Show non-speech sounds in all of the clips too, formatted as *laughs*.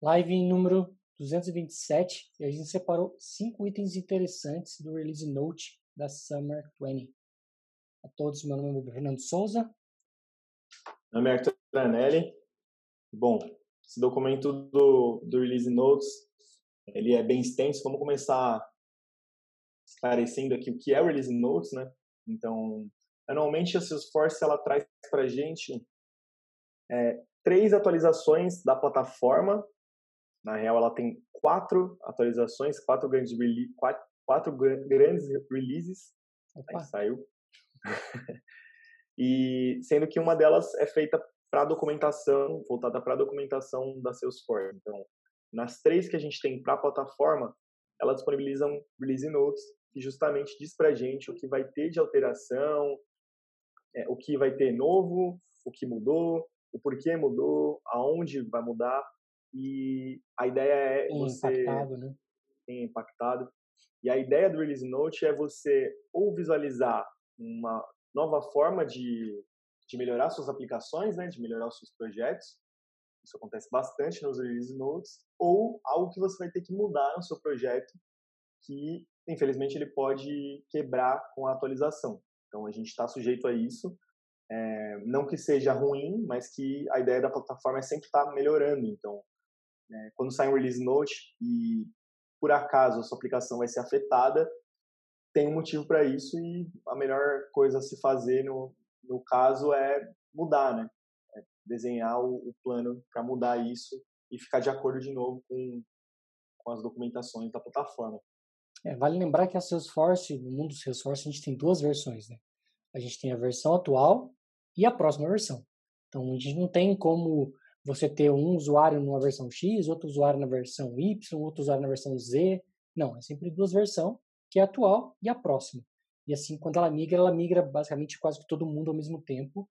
Live número 227 e a gente separou cinco itens interessantes do Release Note da Summer 20. A todos, meu nome é Fernando Souza. Meu nome é Arthur Anelli. Bom, esse documento do, do Release Notes, ele é bem extenso. Vamos começar esclarecendo aqui o que é o Release Notes, né? Então, anualmente a Salesforce ela traz para a gente é, três atualizações da plataforma. Na real, ela tem quatro atualizações, quatro grandes, quatro, quatro grandes releases. Aí saiu. e sendo que uma delas é feita para documentação, voltada para documentação da Salesforce. Então, nas três que a gente tem para a plataforma, ela disponibiliza um release notes que justamente diz para a gente o que vai ter de alteração, é, o que vai ter novo, o que mudou, o porquê mudou, aonde vai mudar. E a ideia é tem você impactado, né? tem impactado. E a ideia do release note é você ou visualizar uma nova forma de, de melhorar suas aplicações, né, de melhorar os seus projetos. Isso acontece bastante nos release notes, ou algo que você vai ter que mudar no seu projeto, que infelizmente ele pode quebrar com a atualização. Então a gente está sujeito a isso. É, não que seja ruim, mas que a ideia da plataforma é sempre estar tá melhorando. Então, é, quando sai um release note e por acaso a sua aplicação vai ser afetada, tem um motivo para isso e a melhor coisa a se fazer no, no caso é mudar, né? É desenhar o, o plano para mudar isso e ficar de acordo de novo com, com as documentações da plataforma. É, vale lembrar que a Salesforce, no mundo do Salesforce, a gente tem duas versões, né? A gente tem a versão atual e a próxima versão. Então, a gente não tem como você ter um usuário numa versão X, outro usuário na versão Y, outro usuário na versão Z. Não, é sempre duas versões, que é a atual e a próxima. E assim, quando ela migra, ela migra basicamente quase que todo mundo ao mesmo tempo.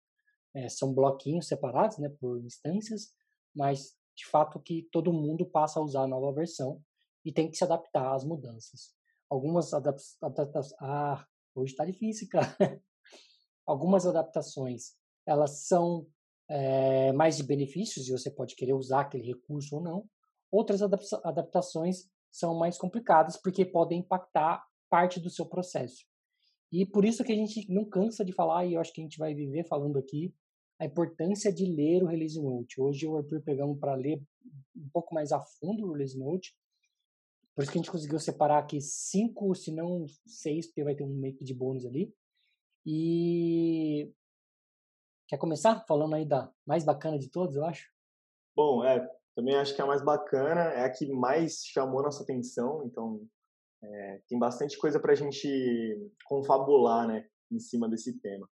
É, são bloquinhos separados, né, por instâncias, mas de fato que todo mundo passa a usar a nova versão e tem que se adaptar às mudanças. Algumas adaptações. Ah, hoje está difícil, cara. *laughs* Algumas adaptações elas são é, mais de benefícios e você pode querer usar aquele recurso ou não. Outras adaptações são mais complicadas porque podem impactar parte do seu processo. E por isso que a gente não cansa de falar, e eu acho que a gente vai viver falando aqui, a importância de ler o Release Note. Hoje eu e o Arthur pegamos para ler um pouco mais a fundo o Release Note por isso que a gente conseguiu separar aqui cinco, se não seis, porque vai ter um make de bônus ali. E quer começar falando aí da mais bacana de todos, eu acho? Bom, é, também acho que a mais bacana é a que mais chamou nossa atenção, então é, tem bastante coisa para a gente confabular, né, em cima desse tema.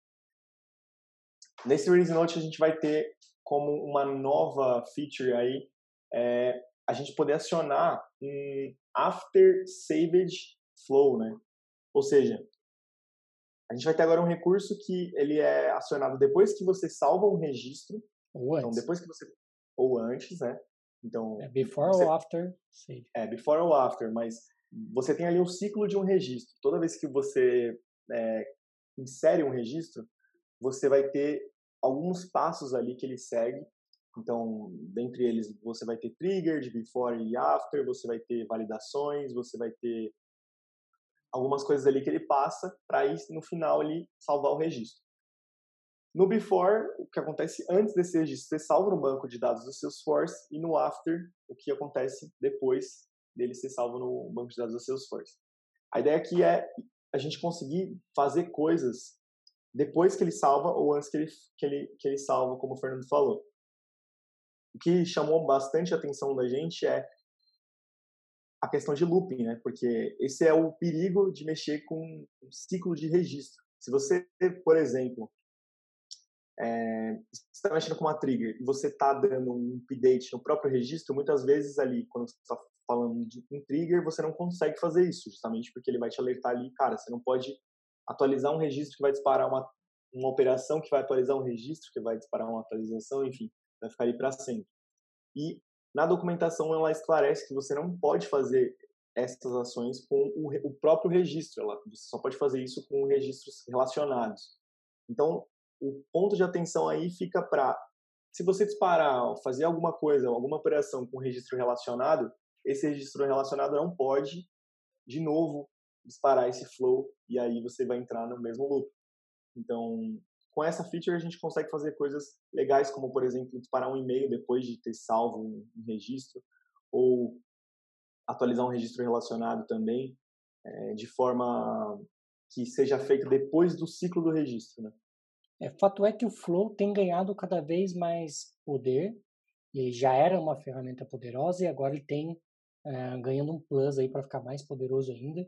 Nesse Release Note a gente vai ter como uma nova feature aí é, a gente poder acionar um after saved flow, né? Ou seja, a gente vai ter agora um recurso que ele é acionado depois que você salva um registro. Ou então, depois que você ou antes, né? Então, é before você, ou after save. É, before ou after, mas você tem ali um ciclo de um registro. Toda vez que você é, insere um registro, você vai ter alguns passos ali que ele segue então, dentre eles, você vai ter trigger de before e after, você vai ter validações, você vai ter algumas coisas ali que ele passa para ir no final ali salvar o registro. No before, o que acontece antes desse registro, você salva no banco de dados do Salesforce e no after, o que acontece depois dele ser salvo no banco de dados do Salesforce. A ideia aqui é a gente conseguir fazer coisas depois que ele salva ou antes que ele, que ele, que ele salva, como o Fernando falou. O que chamou bastante a atenção da gente é a questão de looping, né? Porque esse é o perigo de mexer com um ciclo de registro. Se você, por exemplo, é, está mexendo com uma trigger e você está dando um update no próprio registro, muitas vezes ali, quando você está falando de um trigger, você não consegue fazer isso, justamente porque ele vai te alertar ali, cara, você não pode atualizar um registro que vai disparar uma, uma operação que vai atualizar um registro, que vai disparar uma atualização, enfim vai ficar ali para sempre. E na documentação ela esclarece que você não pode fazer essas ações com o, o próprio registro, ela, você só pode fazer isso com registros relacionados. Então, o ponto de atenção aí fica para se você disparar, fazer alguma coisa, alguma operação com registro relacionado, esse registro relacionado não pode, de novo, disparar esse flow e aí você vai entrar no mesmo loop. Então, com essa feature a gente consegue fazer coisas legais, como por exemplo, disparar um e-mail depois de ter salvo um, registro, ou atualizar um registro relacionado também, é, de forma que seja feito depois do ciclo do registro. Né? É, fato é que o Flow tem ganhado cada vez mais poder, ele já era uma ferramenta poderosa e agora ele tem é, ganhando um plus aí para ficar mais poderoso ainda.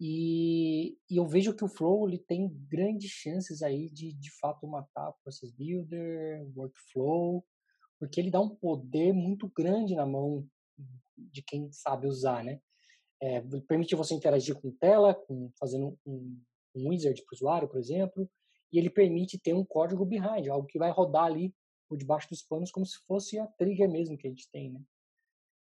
E, e, eu vejo que o Flow ele tem grandes chances aí de de fato matar Process Builder, Workflow, porque ele dá um poder muito grande na mão de quem sabe usar, né? É, permite você interagir com tela, com, fazendo um, um wizard para o usuário, por exemplo, e ele permite ter um código behind, algo que vai rodar ali por debaixo dos panos como se fosse a trigger mesmo que a gente tem, né?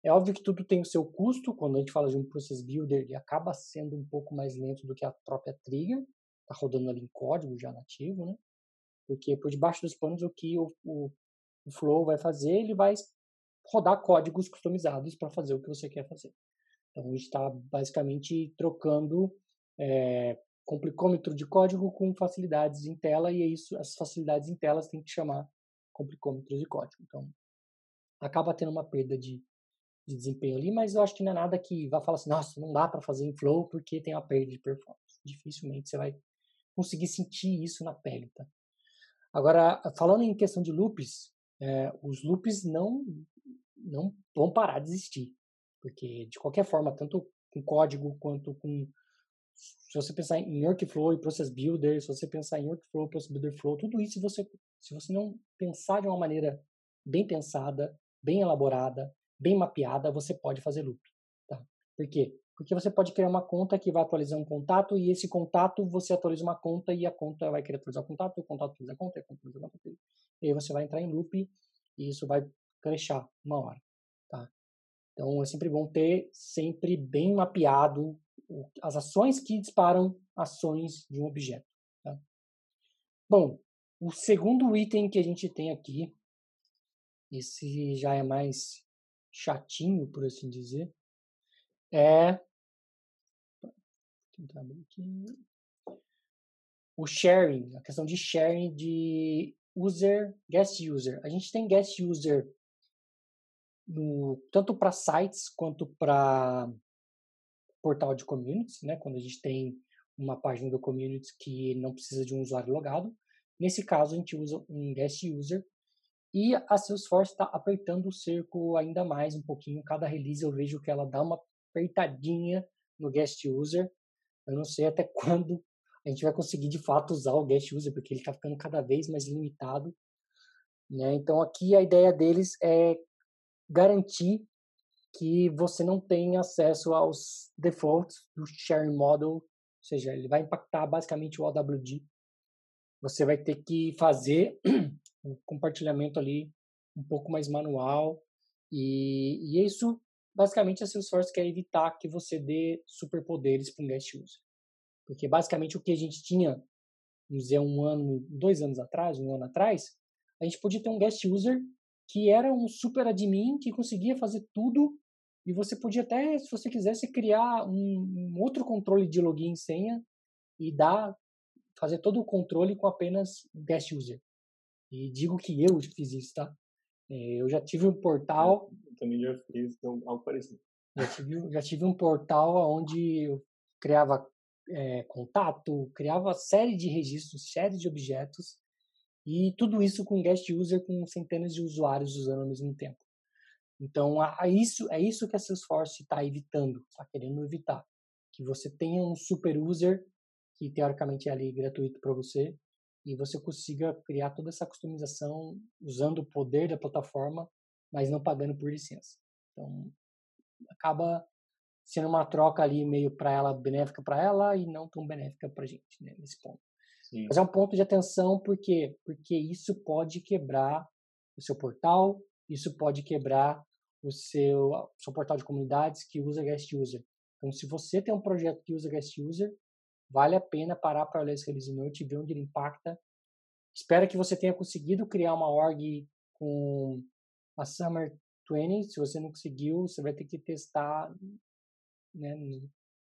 É óbvio que tudo tem o seu custo, quando a gente fala de um process builder, ele acaba sendo um pouco mais lento do que a própria trigger, tá rodando ali em código já nativo, né? Porque por debaixo dos panos o que o, o, o Flow vai fazer, ele vai rodar códigos customizados para fazer o que você quer fazer. Então a gente está basicamente trocando é, complicômetro de código com facilidades em tela e é isso, as facilidades em telas tem que chamar complicômetros de código. Então acaba tendo uma perda de de desempenho ali, mas eu acho que não é nada que vá falar assim, nossa, não dá para fazer em flow porque tem uma perda de performance. Dificilmente você vai conseguir sentir isso na pele, tá? Agora, falando em questão de loops, é, os loops não não vão parar de existir, porque de qualquer forma, tanto com código quanto com se você pensar em workflow e process builder, se você pensar em workflow, process builder flow, tudo isso se você se você não pensar de uma maneira bem pensada, bem elaborada, bem mapeada, você pode fazer loop. Tá? Por quê? Porque você pode criar uma conta que vai atualizar um contato e esse contato você atualiza uma conta e a conta vai querer atualizar o contato, o contato atualiza a conta, a conta atualiza a conta. E aí você vai entrar em loop e isso vai crechar uma hora. Tá? Então é sempre bom ter sempre bem mapeado as ações que disparam ações de um objeto. Tá? Bom, o segundo item que a gente tem aqui, esse já é mais chatinho, por assim dizer, é o sharing, a questão de sharing de user, guest user. A gente tem guest user no, tanto para sites quanto para portal de communities, né? Quando a gente tem uma página do communities que não precisa de um usuário logado. Nesse caso, a gente usa um guest user e a Salesforce está apertando o cerco ainda mais um pouquinho. Cada release eu vejo que ela dá uma apertadinha no guest user. Eu não sei até *laughs* quando a gente vai conseguir de fato usar o guest user, porque ele está ficando cada vez mais limitado. Né? Então aqui a ideia deles é garantir que você não tem acesso aos defaults do sharing model, ou seja, ele vai impactar basicamente o OWD. Você vai ter que fazer *clears throat* um compartilhamento ali um pouco mais manual. E, e isso, basicamente, a Salesforce quer evitar que você dê superpoderes para um guest user. Porque, basicamente, o que a gente tinha, vamos dizer, um ano, dois anos atrás, um ano atrás, a gente podia ter um guest user que era um super admin que conseguia fazer tudo e você podia até, se você quisesse, criar um, um outro controle de login e senha e dar, fazer todo o controle com apenas guest user. E digo que eu fiz isso, tá? É, eu já tive um portal. Eu também já fiz algo parecido. Já tive, já tive um portal onde eu criava é, contato, criava série de registros, série de objetos, e tudo isso com guest user com centenas de usuários usando ao mesmo tempo. Então, a, a isso, é isso que a Salesforce está evitando, está querendo evitar. Que você tenha um super user, que teoricamente é ali gratuito para você, e você consiga criar toda essa customização usando o poder da plataforma, mas não pagando por licença. Então, acaba sendo uma troca ali meio para ela benéfica para ela e não tão benéfica para a gente né, nesse ponto. Sim. Mas é um ponto de atenção porque porque isso pode quebrar o seu portal, isso pode quebrar o seu, o seu portal de comunidades que usa guest user. Então, se você tem um projeto que usa guest user, vale a pena parar para olhar esse release note e ver onde ele impacta. Espero que você tenha conseguido criar uma org com a Summer 20, se você não conseguiu, você vai ter que testar né,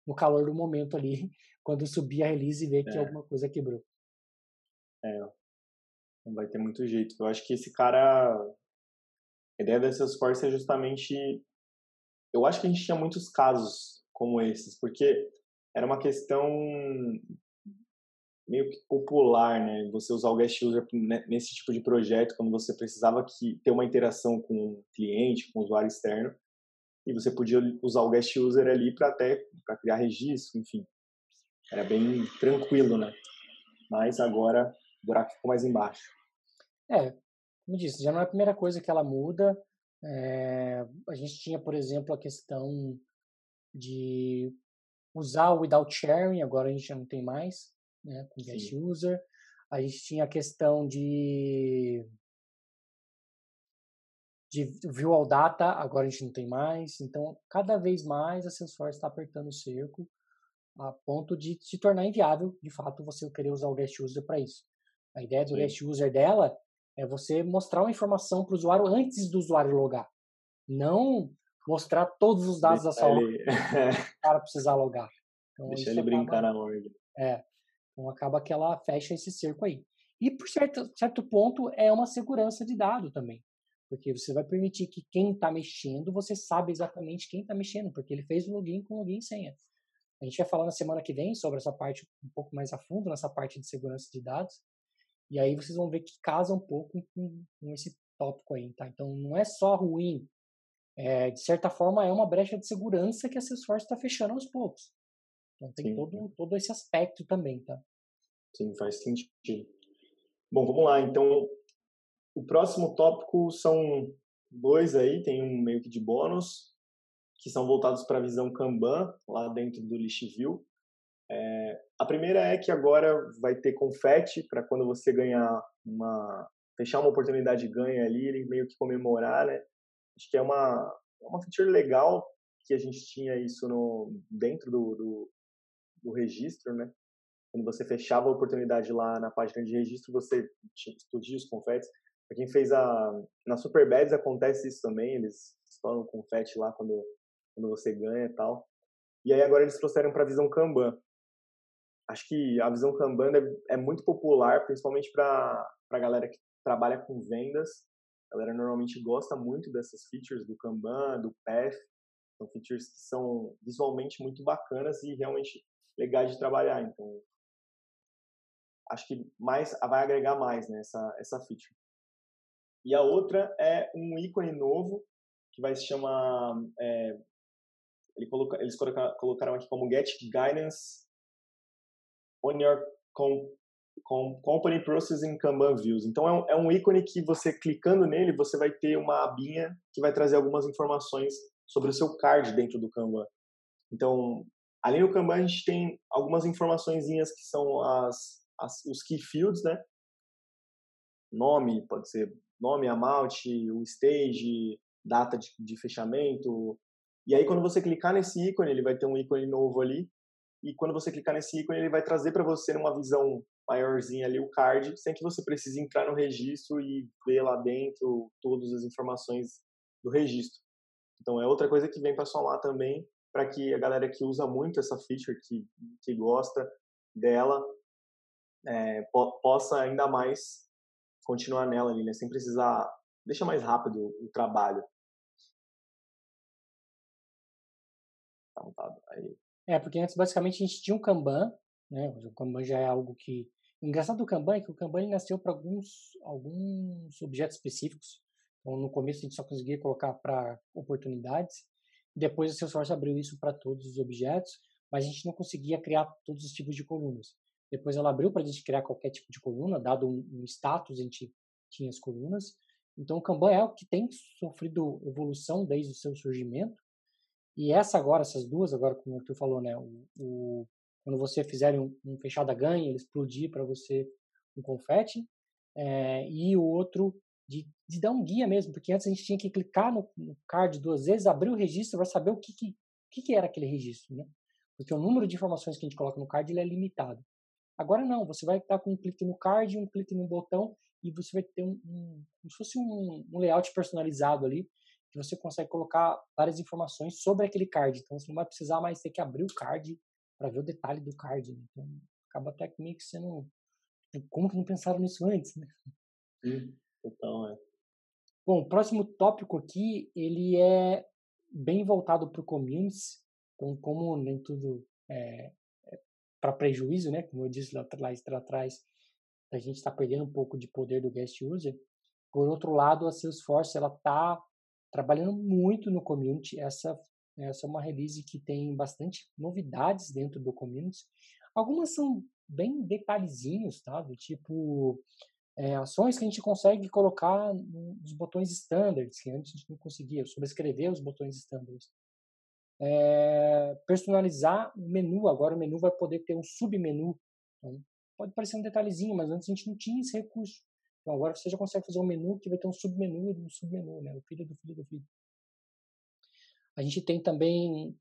no calor do momento ali, *laughs* quando subir a release e ver que é. alguma coisa quebrou. É, não vai ter muito jeito. Eu acho que esse cara. A ideia da Salesforce é justamente. Eu acho que a gente tinha muitos casos como esses, porque era uma questão meio que popular, né? Você usar o guest user nesse tipo de projeto, quando você precisava que ter uma interação com o cliente, com o usuário externo, e você podia usar o guest user ali para até para criar registro, enfim. Era bem tranquilo, né? Mas agora o buraco ficou mais embaixo. É, como disse, já não é a primeira coisa que ela muda. É, a gente tinha, por exemplo, a questão de usar o without sharing, agora a gente já não tem mais né, com guest Sim. user. A gente tinha a questão de de view all data, agora a gente não tem mais. Então, cada vez mais a Salesforce está apertando o cerco a ponto de se tornar inviável, de fato, você querer usar o guest user para isso. A ideia do Sim. guest user dela é você mostrar uma informação para o usuário antes do usuário logar. Não mostrar todos os dados Deixa da sala *laughs* para precisar logar. Então, Deixa ele brincar na ordem. É. Então acaba que ela fecha esse cerco aí. E por certo, certo ponto é uma segurança de dado também. Porque você vai permitir que quem está mexendo, você sabe exatamente quem está mexendo, porque ele fez o login com login e senha. A gente vai falar na semana que vem sobre essa parte um pouco mais a fundo, nessa parte de segurança de dados. E aí vocês vão ver que casa um pouco com, com esse tópico aí, tá? Então não é só ruim. É, de certa forma, é uma brecha de segurança que a Salesforce está fechando aos poucos. Então tem todo, todo esse aspecto também, tá? Sim, faz sentido. Bom, vamos lá. Então, o próximo tópico são dois aí, tem um meio que de bônus, que são voltados para a visão Kanban, lá dentro do Listview. É, a primeira é que agora vai ter confete para quando você ganhar uma. fechar uma oportunidade ganha ali, ele meio que comemorar, né? Acho que é uma, é uma feature legal que a gente tinha isso no, dentro do, do, do registro, né? Quando você fechava a oportunidade lá na página de registro, você explodia os confetes. Para quem fez a. Na Superbeds acontece isso também, eles estouram confete lá quando, quando você ganha e tal. E aí agora eles trouxeram para a visão Kanban. Acho que a visão Kanban é, é muito popular, principalmente para a galera que trabalha com vendas. A galera normalmente gosta muito dessas features do Kanban, do Path. São features que são visualmente muito bacanas e realmente legais de trabalhar. Então, acho que mais vai agregar mais né, essa, essa feature. E a outra é um ícone novo que vai se chamar. É, ele coloca, eles colocaram aqui como Get Guidance on your com, Company Processing Kanban Views. Então é um, é um ícone que você clicando nele, você vai ter uma abinha que vai trazer algumas informações sobre o seu card dentro do Kanban. Então, além do Kanban, a gente tem algumas informações que são as, as, os key fields, né? Nome, pode ser nome, amount, o stage, data de, de fechamento. E aí, quando você clicar nesse ícone, ele vai ter um ícone novo ali. E quando você clicar nesse ícone, ele vai trazer para você uma visão maiorzinha ali o card, sem que você precise entrar no registro e ver lá dentro todas as informações do registro. Então é outra coisa que vem para somar também para que a galera que usa muito essa feature, que, que gosta dela, é, po possa ainda mais continuar nela ali, né? Sem precisar. Deixa mais rápido o trabalho. Tá, aí. É, porque antes basicamente a gente tinha um Kanban, né? O Kanban já é algo que. O engraçado do Kanban é que o Kanban ele nasceu para alguns, alguns objetos específicos. Então, no começo a gente só conseguia colocar para oportunidades. Depois a Salesforce abriu isso para todos os objetos, mas a gente não conseguia criar todos os tipos de colunas. Depois ela abriu para a gente criar qualquer tipo de coluna, dado um, um, status, a gente tinha as colunas. Então o Kanban é o que tem sofrido evolução desde o seu surgimento. E essa agora, essas duas, agora como tu falou, né, o, o quando você fizer um, um fechada ganha, ele explodir para você um confete, é, e o outro de, de, dar um guia mesmo, porque antes a gente tinha que clicar no, no card duas vezes, abrir o registro para saber o que, que, que, que era aquele registro, né? Porque o número de informações que a gente coloca no card ele é limitado. Agora não, você vai estar com um clique no card, um clique no botão e você vai ter um, um como se fosse um, um layout personalizado ali, que você consegue colocar várias informações sobre aquele card. Então você não vai precisar mais ter que abrir o card para ver o detalhe do card. Né? Então acaba até meio que sendo. Tipo, como que não pensaram nisso antes, né? Sim, então é. Bom, o próximo tópico aqui, ele é bem voltado para o communities. Então, como nem tudo é, é para prejuízo, né? Como eu disse lá, lá, lá atrás, a gente está perdendo um pouco de poder do guest user. Por outro lado, a Salesforce ela está trabalhando muito no community. Essa essa é uma release que tem bastante novidades dentro do community. Algumas são bem detalhezinhos, tá? Do tipo é, ações que a gente consegue colocar nos botões standards, que antes a gente não conseguia, sobrescrever os botões standards. É, personalizar o menu, agora o menu vai poder ter um submenu. Então, pode parecer um detalhezinho, mas antes a gente não tinha esse recurso. Então agora você já consegue fazer um menu que vai ter um submenu do submenu, né? O filho do filho do filho. A gente tem também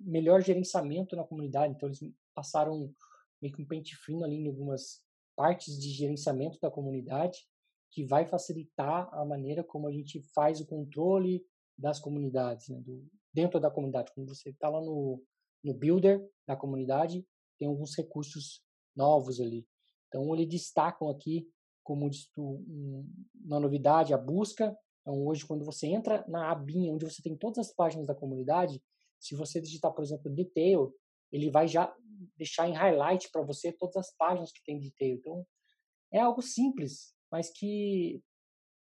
melhor gerenciamento na comunidade, então eles passaram meio que um pente fino ali em algumas partes de gerenciamento da comunidade, que vai facilitar a maneira como a gente faz o controle das comunidades, né, do, dentro da comunidade. Quando você está lá no, no builder da comunidade, tem alguns recursos novos ali. Então, eles destacam aqui como uma novidade a busca. Então, hoje, quando você entra na abinha onde você tem todas as páginas da comunidade, se você digitar, por exemplo, detail, ele vai já deixar em highlight para você todas as páginas que tem detail. Então, é algo simples, mas que,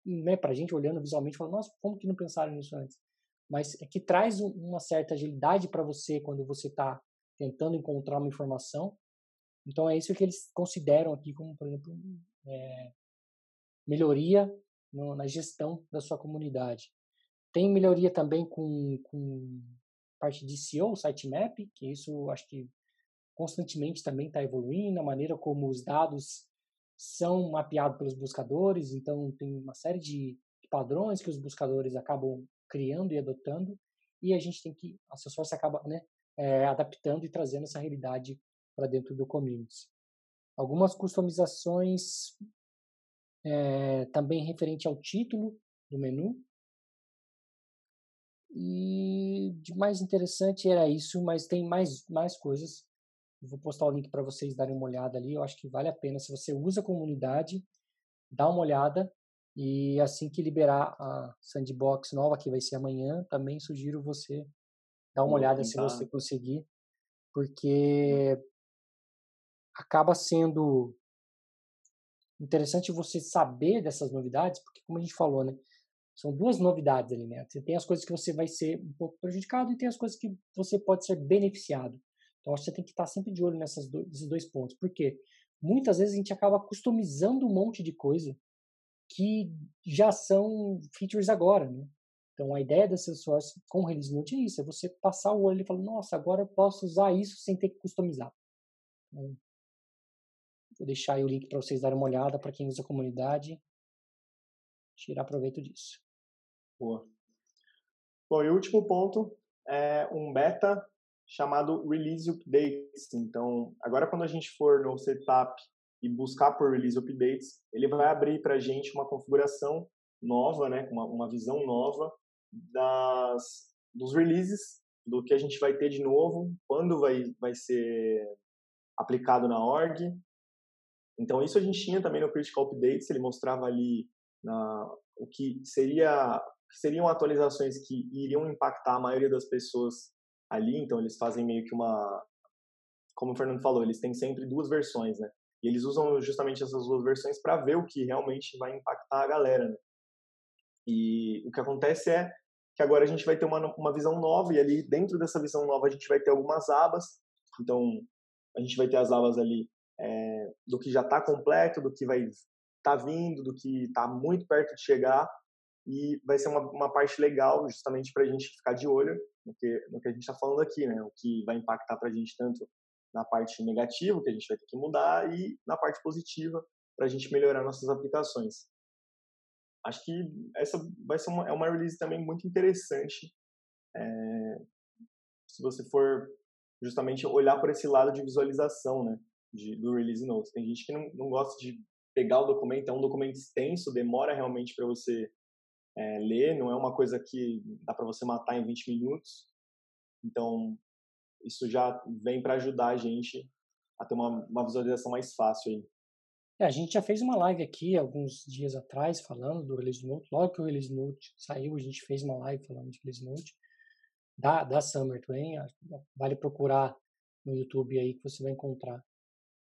né, para a gente olhando visualmente, fala, nossa, como que não pensaram nisso antes? Mas é que traz uma certa agilidade para você quando você está tentando encontrar uma informação. Então, é isso que eles consideram aqui como, por exemplo, é, melhoria no, na gestão da sua comunidade. Tem melhoria também com, com parte de SEO, sitemap, que isso acho que constantemente também está evoluindo, a maneira como os dados são mapeados pelos buscadores, então tem uma série de padrões que os buscadores acabam criando e adotando, e a gente tem que, a Salesforce acaba né, é, adaptando e trazendo essa realidade para dentro do community. Algumas customizações é, também referente ao título do menu, e de mais interessante era isso, mas tem mais, mais coisas. Eu vou postar o link para vocês darem uma olhada ali. Eu acho que vale a pena. Se você usa a comunidade, dá uma olhada. E assim que liberar a sandbox nova, que vai ser amanhã, também sugiro você dar uma olhada se você conseguir, porque acaba sendo interessante você saber dessas novidades, porque como a gente falou, né? São duas novidades ali, né? Você tem as coisas que você vai ser um pouco prejudicado e tem as coisas que você pode ser beneficiado. Então, acho que você tem que estar sempre de olho nessas nesses dois pontos. Porque muitas vezes a gente acaba customizando um monte de coisa que já são features agora, né? Então, a ideia da Salesforce com o Release Note é isso, é você passar o olho e falar, nossa, agora eu posso usar isso sem ter que customizar. Então, vou deixar aí o link para vocês darem uma olhada para quem usa a comunidade, tirar proveito disso. Boa. Bom, e o último ponto é um beta chamado Release Updates. Então, agora quando a gente for no setup e buscar por Release Updates, ele vai abrir para a gente uma configuração nova, né, uma, uma visão nova das, dos releases, do que a gente vai ter de novo, quando vai, vai ser aplicado na org. Então, isso a gente tinha também no Critical Updates, ele mostrava ali na, o que seria seriam atualizações que iriam impactar a maioria das pessoas ali, então eles fazem meio que uma como o Fernando falou, eles têm sempre duas versões, né? E eles usam justamente essas duas versões para ver o que realmente vai impactar a galera, né? E o que acontece é que agora a gente vai ter uma, uma visão nova e ali dentro dessa visão nova a gente vai ter algumas abas. Então a gente vai ter as abas ali é, do que já está completo, do que vai estar tá vindo, do que está muito perto de chegar e vai ser uma, uma parte legal justamente para a gente ficar de olho no que, no que a gente está falando aqui, né? O que vai impactar para a gente tanto na parte negativa, que a gente vai ter que mudar, e na parte positiva, para a gente melhorar nossas aplicações. Acho que essa vai ser uma, é uma release também muito interessante, é, se você for justamente olhar por esse lado de visualização, né? De, do release notes. Tem gente que não, não gosta de pegar o documento. É um documento extenso, demora realmente para você é, ler, não é uma coisa que dá para você matar em 20 minutos. Então, isso já vem para ajudar a gente a ter uma, uma visualização mais fácil aí. É, a gente já fez uma live aqui alguns dias atrás falando do Release Note. Logo que o Release Note saiu, a gente fez uma live falando de Release Note da, da Summer também. Vale procurar no YouTube aí que você vai encontrar.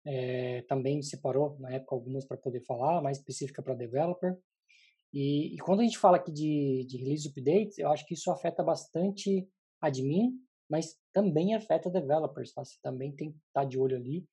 É, também separou na época algumas para poder falar, mais específica para developer. E, e, quando a gente fala aqui de, de release updates, eu acho que isso afeta bastante admin, mas também afeta developers. Tá? Você também tem que estar tá de olho ali,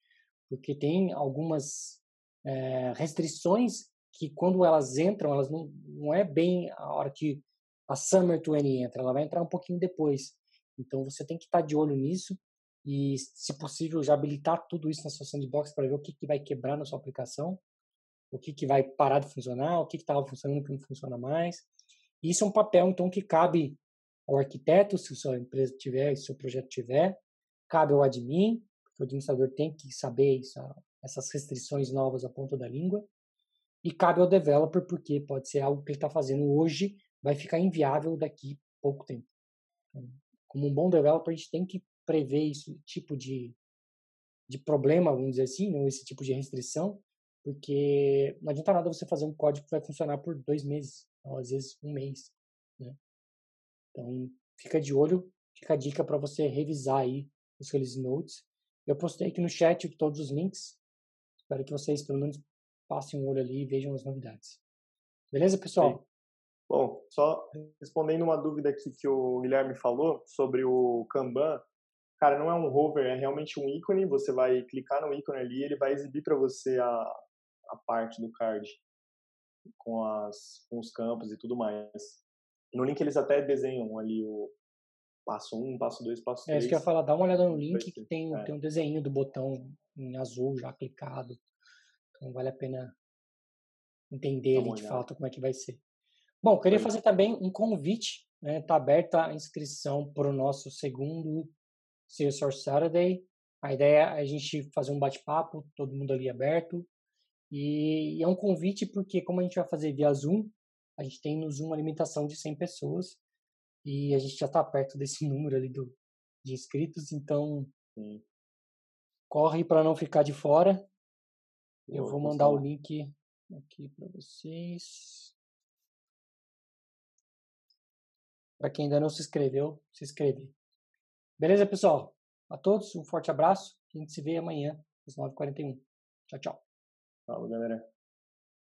porque tem algumas é, restrições que quando elas entram, elas não, não é bem a hora que a Summer 20 entra, ela vai entrar um pouquinho depois. Então você tem que estar tá de olho nisso e, se possível, já habilitar tudo isso na sua sandbox para ver o que, que vai quebrar na sua aplicação, o que, que vai parar de funcionar, o que estava funcionando e que não funciona mais. Isso é um papel, então, que cabe ao arquiteto, se a sua empresa tiver, se o seu projeto tiver, cabe ao admin, porque o administrador tem que saber isso, essas restrições novas à ponta da língua, e cabe ao developer, porque pode ser algo que ele está fazendo hoje, vai ficar inviável daqui pouco tempo. Então, como um bom developer, a gente tem que prever esse tipo de, de problema, vamos dizer assim, ou esse tipo de restrição, porque não adianta nada você fazer um código que vai funcionar por dois meses, ou às vezes um mês. Né? Então, fica de olho, fica a dica para você revisar aí os release notes. Eu postei aqui no chat todos os links, Espero que vocês, pelo menos, passem um olho ali e vejam as novidades. Beleza, pessoal? Sim. Bom, só respondendo uma dúvida aqui que o Guilherme falou sobre o Kanban. Cara, não é um hover, é realmente um ícone. Você vai clicar no ícone ali e ele vai exibir para você a, a parte do card com, as, com os campos e tudo mais. No link eles até desenham ali o passo 1, um, passo 2, passo 3. É isso que eu ia falar, dá uma olhada no link que tem, é. tem um desenho do botão em azul já clicado. Então vale a pena entender ali de fato como é que vai ser. Bom, queria fazer também um convite, né? Tá aberta a inscrição para o nosso segundo Salesforce Saturday. A ideia é a gente fazer um bate-papo, todo mundo ali aberto. E é um convite porque como a gente vai fazer via Zoom, a gente tem no Zoom uma limitação de 100 pessoas e a gente já está perto desse *laughs* número ali do, de inscritos, então Sim corre para não ficar de fora. Eu vou mandar o link aqui para vocês. Para quem ainda não se inscreveu, se inscrever. Beleza, pessoal? A todos, um forte abraço. A gente se vê amanhã, às 9h41. Tchau, tchau. Falou, galera.